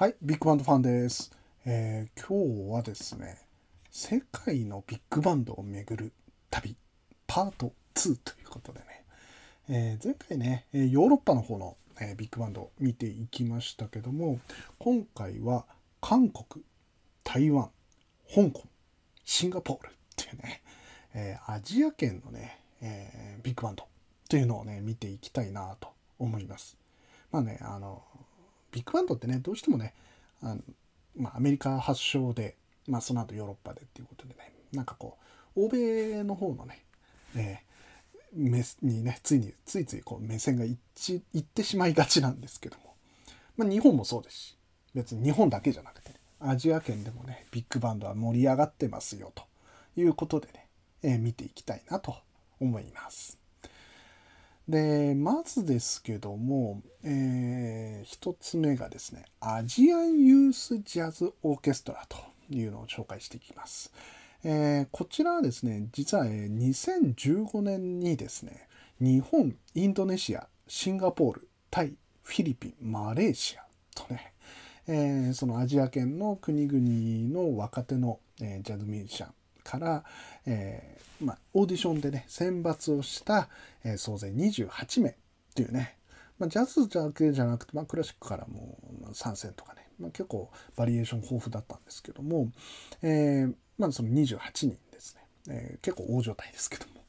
はい、ビッグバンドファンです。えー今日はですね、世界のビッグバンドを巡る旅、パート2ということでね、えー前回ね、ヨーロッパの方の、えビッグバンドを見ていきましたけども、今回は韓国、台湾、香港、シンガポールっていうね、えーアジア圏のね、えビッグバンドというのをね、見ていきたいなと思います。まあね、あの、ビッグバンドってね、どうしてもね、あのまあ、アメリカ発祥で、まあ、その後ヨーロッパでっていうことでね、なんかこう、欧米の方のね、えー目にね、ついに、ついついこう目線がいっちいってしまいがちなんですけども、まあ、日本もそうですし、別に日本だけじゃなくて、アジア圏でもね、ビッグバンドは盛り上がってますよということでね、えー見ていきたいなと思います。でまずですけども、えー一つ目がですねアジアンユースジャズオーケストラというのを紹介していきます。えーこちらはですね実は、2015年にですね日本インドネシアシンガポールタイフィリピンマレーシアとね、えーそのアジア圏の国々の若手の、えジャズミュージシャンから、えーまあ、オーディションでね選抜をした、えー総勢28名っていうね、まあ、ジャズだけじゃなくて、まあ、クラシックからも参戦とかね、まあ、結構バリエーション豊富だったんですけども、えーまあ、その28人ですね、え結構大所帯ですけども、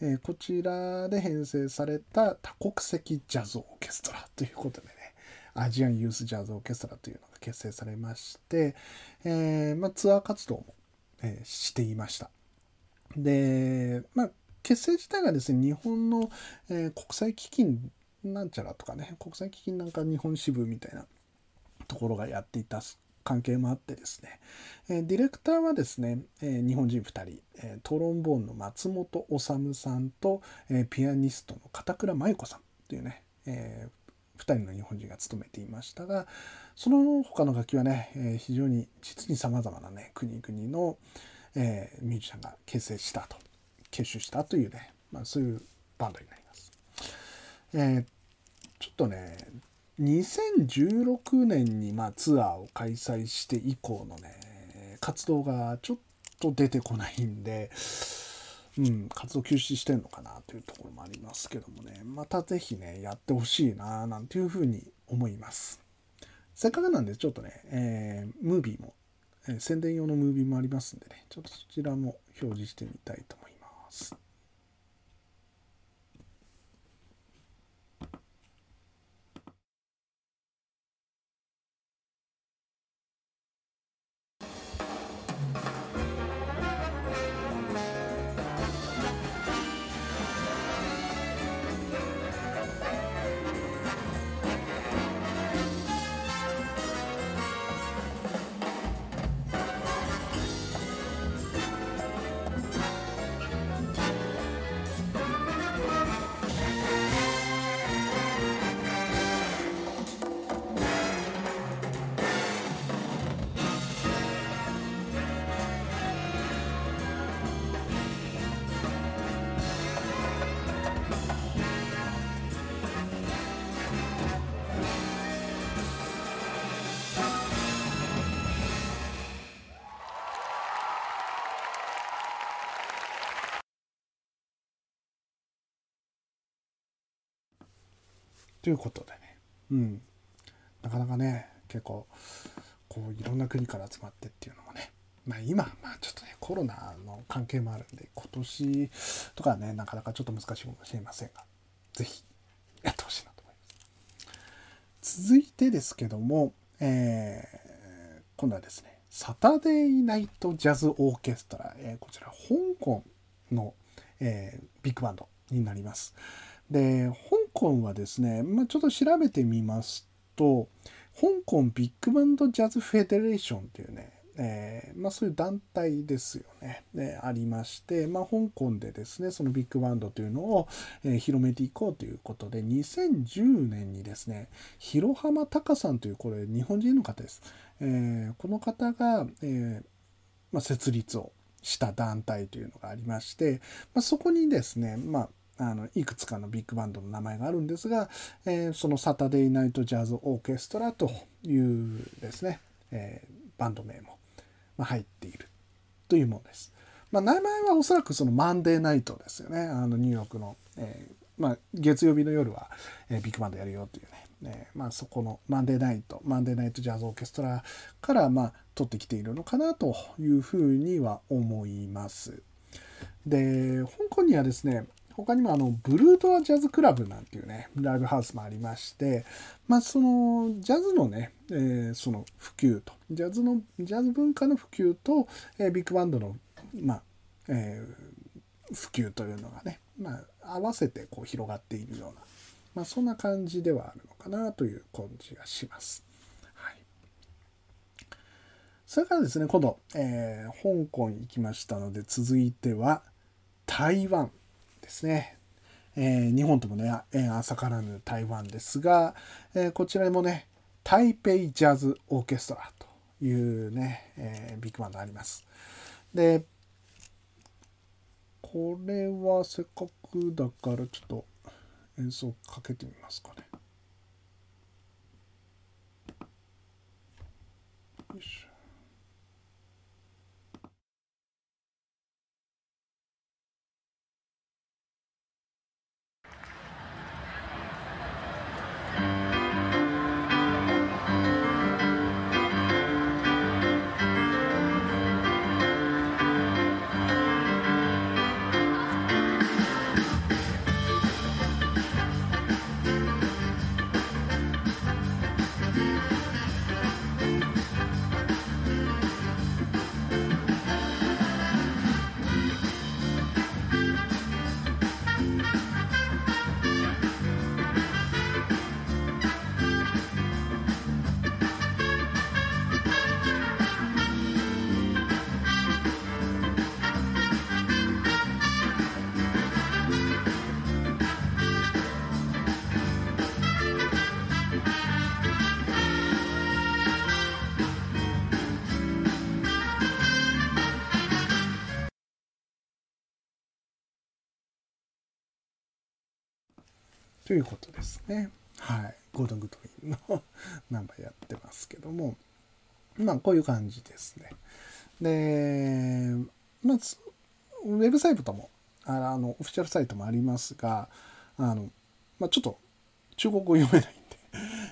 えこちらで編成された多国籍ジャズオーケストラということでねアジアンユースジャズオーケストラというのが結成されまして、えーまあ、ツアー活動も、えーしていました。で、まあ、結成自体がですね日本の、えー国際基金なんちゃらとかね国際基金なんか日本支部みたいなところがやっていた関係もあってですね、えディレクターはですね、え日本人2人、えトロンボーンの松本治さんと、えピアニストの片倉真由子さんというね、え2人の日本人が務めていましたがその他の楽器はね、え非常に実にさまざまなね国々の、えミュージシャンが結成したと結集したというね、まあ、そういうバンドになります。えちょっとね2016年にまあツアーを開催して以降のね活動がちょっと出てこないんで、うん、活動休止してんのかなというところもありますけどもねまた是非ねやってほしいななんていうふうに思います。せっかくなんでちょっとね、えームービーも、えー宣伝用のムービーもありますんでねちょっとそちらも表示してみたいと思います。ということでね、うん、なかなかね結構こういろんな国から集まってっていうのもね。まあ今まあちょっとねコロナの関係もあるんで今年とかはねなかなかちょっと難しいかもしれませんが是非やってほしいなと思います。続いてですけども、えー今度はですねサタデーナイトジャズオーケストラ、えーこちら香港の、えービッグバンドになります。で香港はですね、まあ、ちょっと調べてみますと香港ビッグバンドジャズフェデレーションというね、えーまあ、そういう団体ですよね、ねありまして、まあ、香港でですねそのビッグバンドというのを、えー広めていこうということで2010年にですね広浜隆さんというこれ日本人の方です、えーこの方が、えまあ、設立をした団体というのがありまして、ま、そこにですね、まあ、あのいくつかのビッグバンドの名前があるんですが、えーそのサタデーナイトジャズオーケストラというですね、えー、バンド名も、入っているというものです。まあ、名前はおそらくそのマンデーナイトですよね。あのニューヨークの、えー、まあ、月曜日の夜は、えー、ビッグバンドやるよというね、ねまあ、そこのマンデーナイト、マンデーナイトジャズオーケストラから、まあ、取ってきているのかなというふうには思います。で、香港にはですね、他にもあのブルードアジャズクラブなんていうねライブハウスもありまして、まあ、そのジャズのね、えー、その普及とジャズのジャズ文化の普及と、えー、ビッグバンドの、まあえー、普及というのがね、まあ、合わせてこう広がっているような、まあ、そんな感じではあるのかなという感じがします。はい、それからですね今度、えー、香港行きましたので続いては台湾ですね。え、日本ともね、縁浅からぬ台湾ですが、え、こちらもね、台北ジャズオーケストラというね、え、ビッグバンドあります。で、これはせっかくだからちょっと演奏かけてみますかね。よいしょ。ということですね。はい。ゴードン・グッドウィンのナンバーやってますけども、まあ、こういう感じですね。で、まず、ウェブサイトとも、あの、オフィシャルサイトもありますが、あの、まあ、ちょっと中国語読めないんで、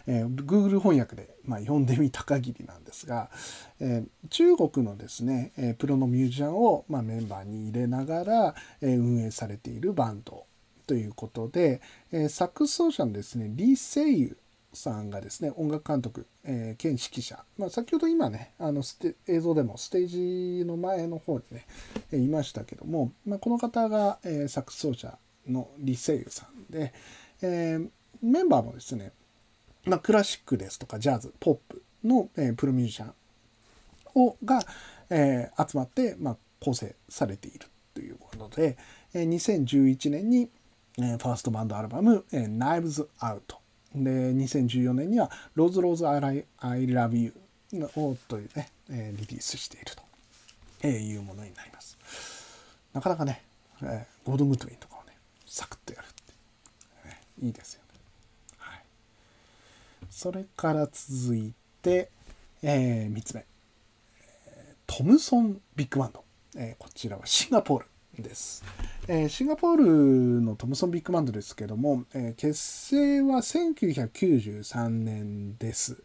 えー、Google 翻訳で、まあ、読んでみた限りなんですが、えー、中国のですね、えー、プロのミュージシャンを、まあ、メンバーに入れながら、えー、運営されているバンドということで、えー、サックス奏者のですね、リー・セイユさんがですね、音楽監督、えー、兼指揮者、まあ、先ほど今ね、あの映像でもステージの前の方にね、えー、いましたけども、まあ、この方が、えー、サックス奏者のリ・セイユさんで、えー、メンバーもですね、まあ、クラシックですとかジャズ、ポップの、えー、プロミュージシャンをが、えー、集まって、まあ、構成されているということで、え、2011年に、えファーストバンドアルバム、え Knives Out。で、2014年には Rose Rose I, I Love You をというね、えリリースしていると、えいうものになります。なかなかね、えゴードン・グッドウィンとかをね、サクッとやるって、ね、いいですよね。はい。それから続いて、えー、3つ目。トムソン・ビッグバンド。えー、こちらはシンガポール。です。え、シンガポールのトムソンビッグバンドですけども、え、結成は1993年です。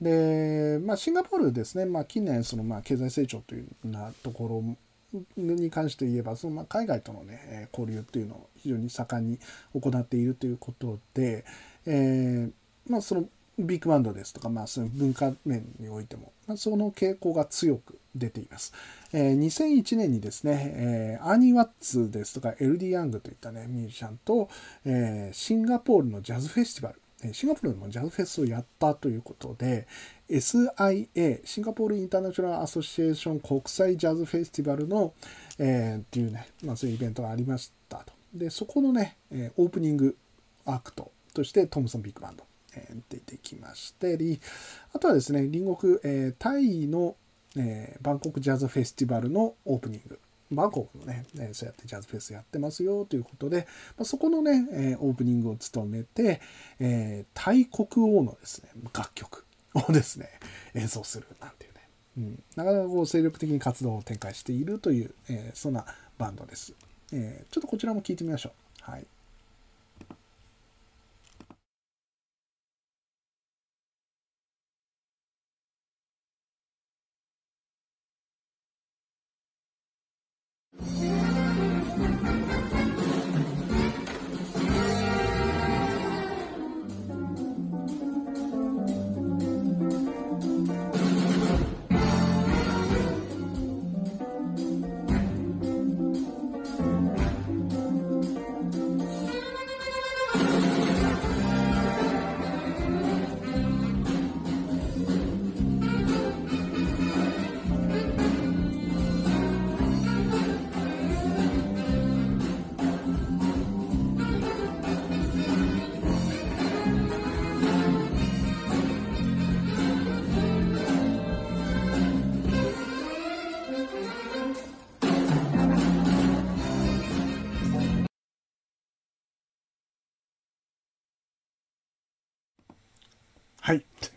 で、まあ、シンガポールですね、まあ、近年そのまあ経済成長というようなところに関して言えばそのまあ海外との、ね、交流っていうのを非常に盛んに行っているということで、えーまあ、そのビッグバンドですとか、まあ、その文化面においても、まあ、その傾向が強く出ています。えー、2001年にですね、えー、アーニー・ワッツですとか、エルディ・ヤングといったね、ミュージシャンと、えー、シンガポールのジャズフェスティバル、シンガポールでもジャズフェスをやったということで、SIA、シンガポールインターナショナルアソシエーション国際ジャズフェスティバルの、えー、っていうね、まあそういうイベントがありましたと。で、そこのね、オープニングアクトとしてトムソンビッグバンド、えー、出てきましてあとはですね隣国、えー、タイの、えー、バンコクジャズフェスティバルのオープニングバンコクのね、えそうやってジャズフェスやってますよということで、まあ、そこのね、えオープニングを務めて、えタイ国王のですね楽曲をですね、演奏するなんていうね。うん、なかなかこう精力的に活動を展開しているという、え、そんなバンドです。え、ちょっとこちらも聴いてみましょう。はい。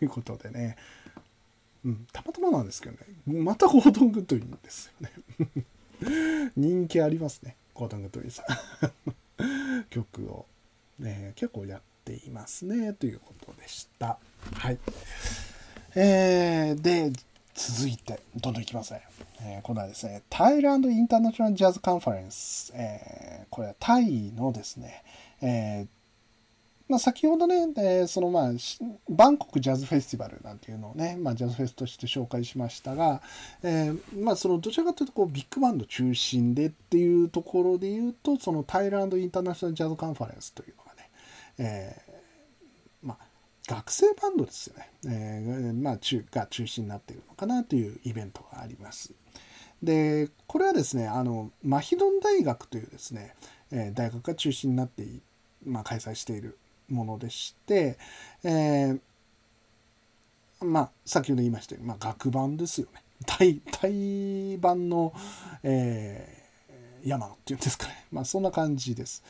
い。ということでね。うん、たまたまなんですけどね。またゴードン・グッドウィンですよね。人気ありますね。ゴードン・グッドウィンさん。曲を、ね、結構やっていますね。ということでした。はい。えー、で、続いて、どんどんいきますね。えー、今度はですね、タイランド・インターナショナル・ジャズ・カンファレンス。えー、これはタイのですね、えーまあ、先ほどね、えー、そのまあ、バンコクジャズフェスティバルなんていうのをね、まあ、ジャズフェスとして紹介しましたが、えー、まあ、そのどちらかというとこうビッグバンド中心でっていうところで言うと、そのタイランドインターナショナルジャズカンファレンスというのがね、えー、まあ、学生バンドですよね、えー、まあ、中が中心になっているのかなというイベントがあります。で、これはですね、あの、マヒドン大学というですね、え大学が中心になってまあ、開催しているものでして、えー、まあ、先ほど言いましたように、まあ、学版ですよね。対、対版の、えー、山野っていうんですかね。まあ、そんな感じです。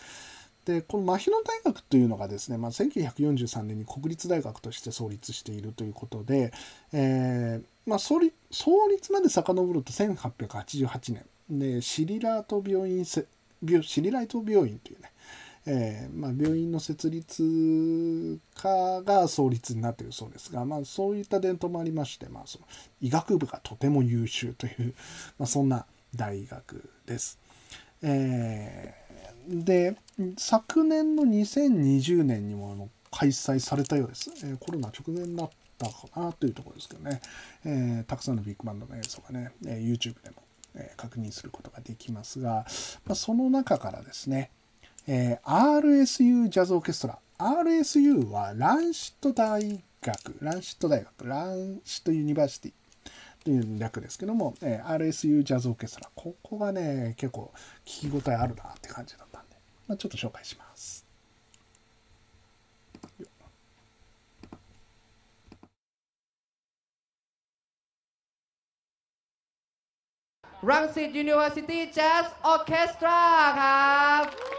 で、このマヒノ大学というのがですね、まあ、1943年に国立大学として創立しているということで、えー、まあ、創立創立まで遡ると1888年で、シリラート病院シリライト病院というね、えー、まあ、病院の設立家が創立になっているそうですが、まあ、そういった伝統もありまして、まあ、その医学部がとても優秀という、まあ、そんな大学です。えー、で昨年の2020年にも開催されたようです。えー、コロナ直前だったかなというところですけどね、えー、たくさんのビッグバンドの映像がね、え YouTube でも、え確認することができますが、まあ、その中からですね、えー、RSU ジャズオーケストラ。RSU はランシット大学、ランシット大学、ランシットユニバーシティという略ですけども、えー、RSU ジャズオーケストラ。ここがね、結構聞き応えあるなって感じだったんで、まあ、ちょっと紹介します。รังสิต University Jazz Orchestra ครับ Thank you.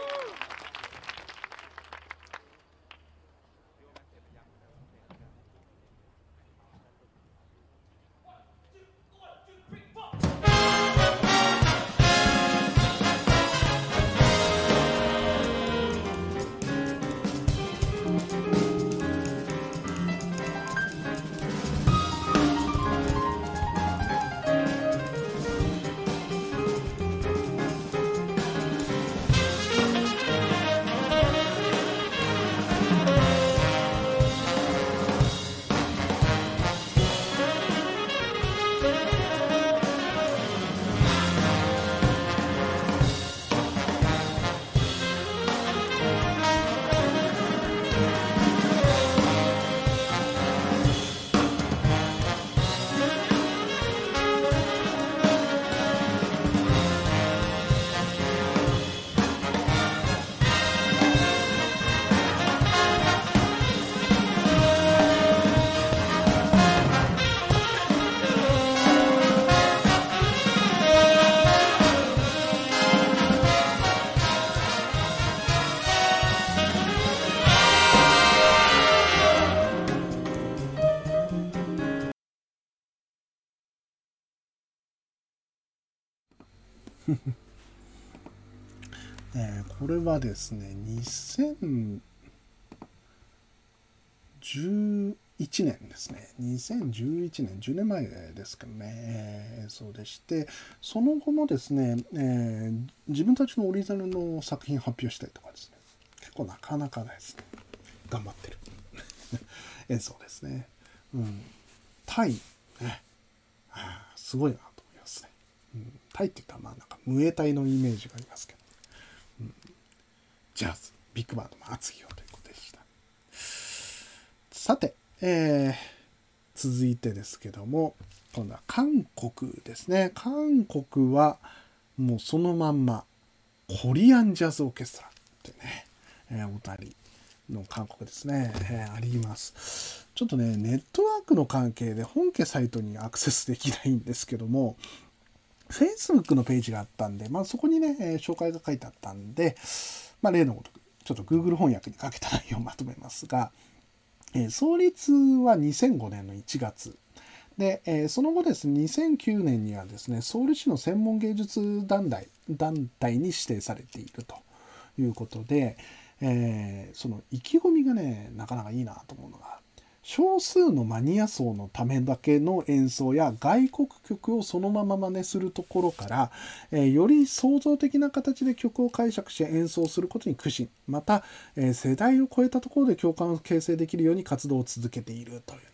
これはですね2011年ですね。2011年10年前ですけどね、えー演奏でしてその後もですね、えー自分たちのオリジナルの作品発表したりとかですね。結構なかなかですね頑張ってる。演奏ですね。うん、タイ、ね、あすごいなと思いますね。うん、タイって言ったらまあなんかムエタイのイメージがありますけど、ジャズビッグバンドの厚木よということでした。さて、えー続いてですけども今度は韓国ですね。韓国はもうそのまんまコリアンジャズオーケストラってね、えーお二人の韓国ですね、えーあります。ちょっとねネットワークの関係で本家サイトにアクセスできないんですけども Facebook のページがあったんで、まあ、そこにね、えー紹介が書いてあったんで、まあ、例のごとくちょっと Google 翻訳にかけた内容をまとめますが、えー創立は2005年の1月。で、えーその後ですね2009年にはですねソウル市の専門芸術団体団体に指定されているということで、えーその意気込みがねなかなかいいなと思うのが少数のマニア層のためだけの演奏や外国曲をそのまま真似するところから、えーより創造的な形で曲を解釈し演奏することに苦心。また、えー世代を超えたところで共感を形成できるように活動を続けているというね。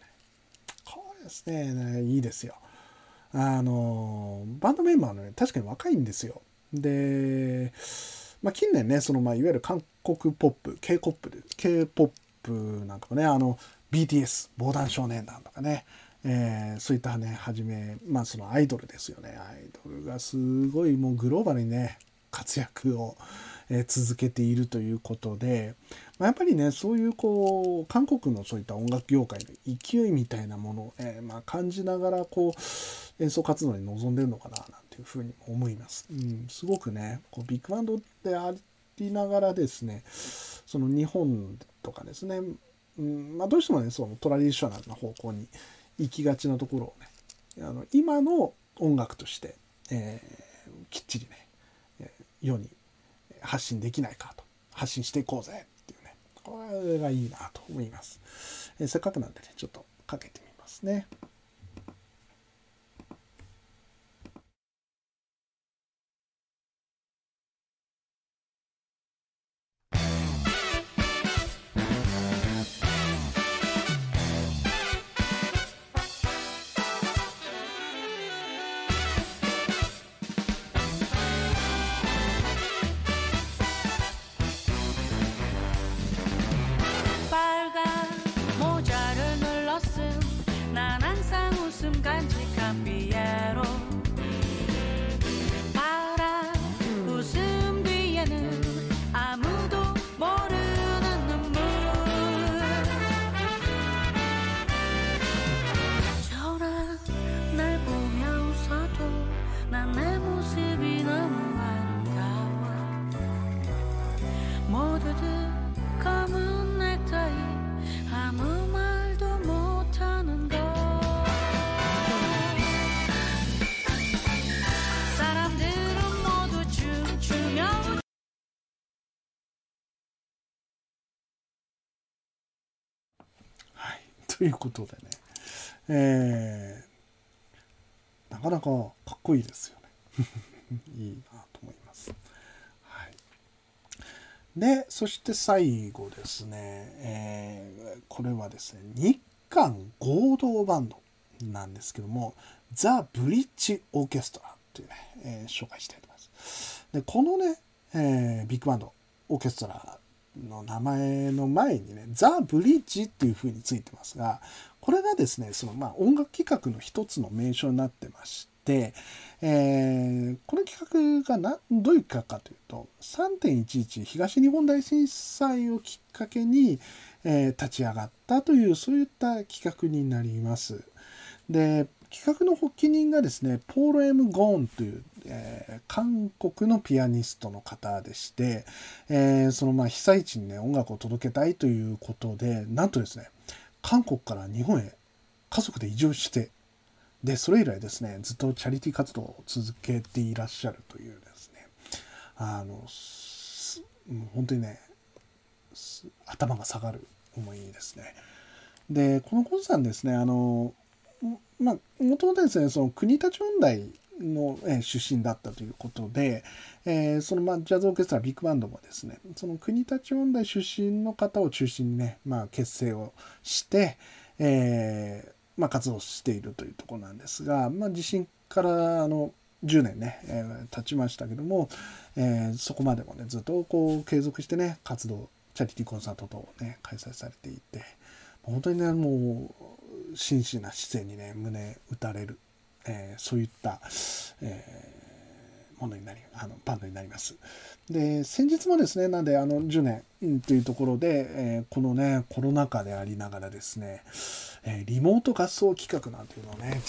これですね。ねいいですよ。あのバンドメンバーのね確かに若いんですよ。で、まあ、近年ねそのまあいわゆる韓国ポップ k p o p k p o p なんかもねあの BTS 防弾少年団とかね、えーそういったねはじめまあそのアイドルですよね。アイドルがすごいもうグローバルにね活躍を、え続けているということで、まあ、やっぱりねそういうこう韓国のそういった音楽業界の勢いみたいなものを、えまあ、感じながらこう演奏活動に臨んでるのかななんていうふうに思います。うん、すごくねこうビッグバンドでありながらですねその日本とかですね、うんまあ、どうしてもねそのトラディショナルな方向に行きがちなところをねあの今の音楽として、えーきっちりね、世に発信できないかと。発信していこうぜっていうね。これがいいなと思います、えーせっかくなんでねちょっとかけてみますね「ということでね、えーなかなかかっこいいですよね。いいなと思います。はい、で、そして最後ですね、えーこれはですね、日韓合同バンドなんですけども、ザ・ブリッジ・オーケストラというね、えー紹介したいと思います。で、このね、えービッグバンド、オーケストラの名前の前にね、ザ・ブリッジっていう風についてますが、これがですね、そのまあ音楽企画の一つの名称になってまして、えーこの企画がなどういう企画かというと、3.11東日本大震災をきっかけに、えー立ち上がったという、そういった企画になります。で、企画の発起人がですね、ポール・エム・ゴーンという、えー韓国のピアニストの方でして、えーそのまあ被災地にね、音楽を届けたいということで、なんとですね、韓国から日本へ家族で移住して、でそれ以来ですねずっとチャリティー活動を続けていらっしゃるというですねあの本当にね頭が下がる思いですね。でこのコンさんですねあのまあもともとですねその国立音大の、出身だったということで、えー、そのまあジャズオーケストラビッグバンドもですねその国立音大出身の方を中心にね、まあ、結成をして、えーまあ、活動しているというところなんですが、まあ、地震からあの10年ね、えー、経ちましたけども、えー、そこまでもねずっとこう継続してね活動チャリティーコンサート等をね開催されていて本当にねもう真摯な姿勢にね胸打たれる、えー、そういった、えー、ものになりあのバンドになります。で先日もですねなんであの10年、というところで、えー、このねコロナ禍でありながらですね、えリモート合奏企画なんていうのをね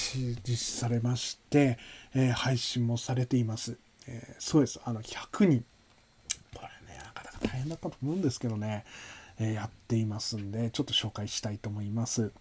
実施されまして、え配信もされています。えそうですあの100人これねなかなか大変だったと思うんですけどね、えやっていますんでちょっと紹介したいと思います。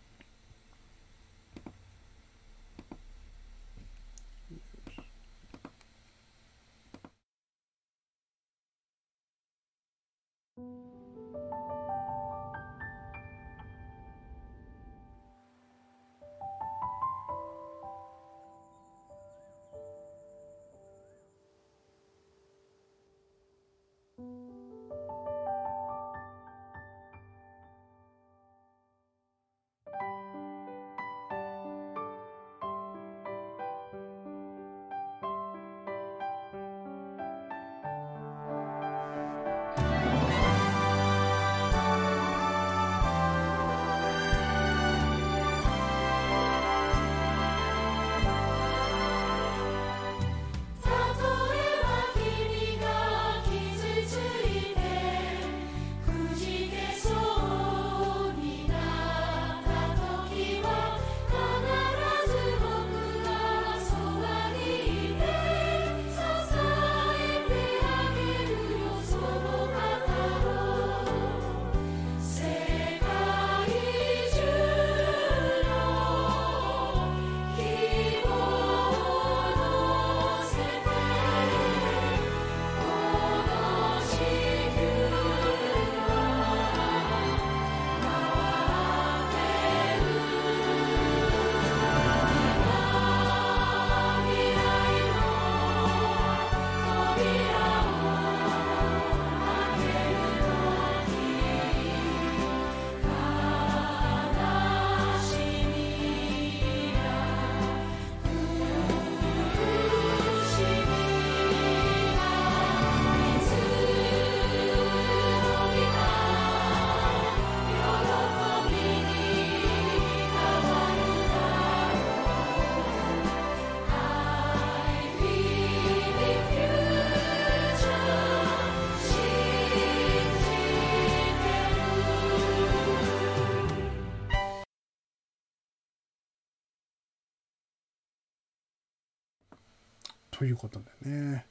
ということでね、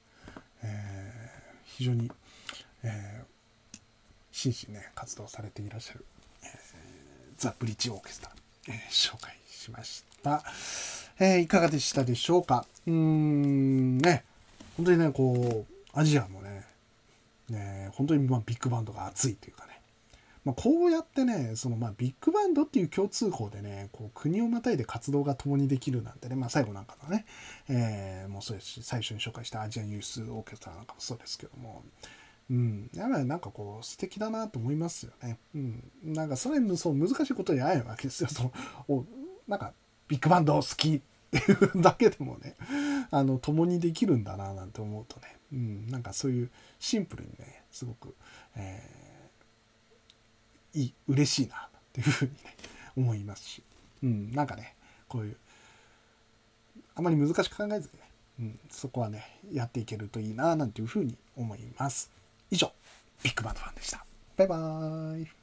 えー、非常に、えー、真摯にね活動されていらっしゃる、えー、ザ・ブリッジオーケストラ、えー、紹介しました、えー、いかがでしたでしょうか？うーんね。本当にねこうアジアもねね本当にまあビッグバンドが熱いというかね。まあ、こうやってねそのまあビッグバンドっていう共通項でねこう国をまたいで活動が共にできるなんてね、まあ、最後なんかのね、えー、もうそうですし最初に紹介したアジアンユースオーケストラなんかもそうですけども、うん、やっぱりなんかこう素敵だなと思いますよね。うん、なんかそれそう難しいことじゃないわけですよ。そのおなんかビッグバンド好きっていうだけでもねあの共にできるんだななんて思うとね、うん、なんかそういうシンプルにねすごく、えーいい嬉しいなっていうふうにね思いますし、うん、なんかねこういうあまり難しく考えずにね、うん、そこはねやっていけるといいななんていうふうに思います。以上ビッグバンドファンでした。バイバーイ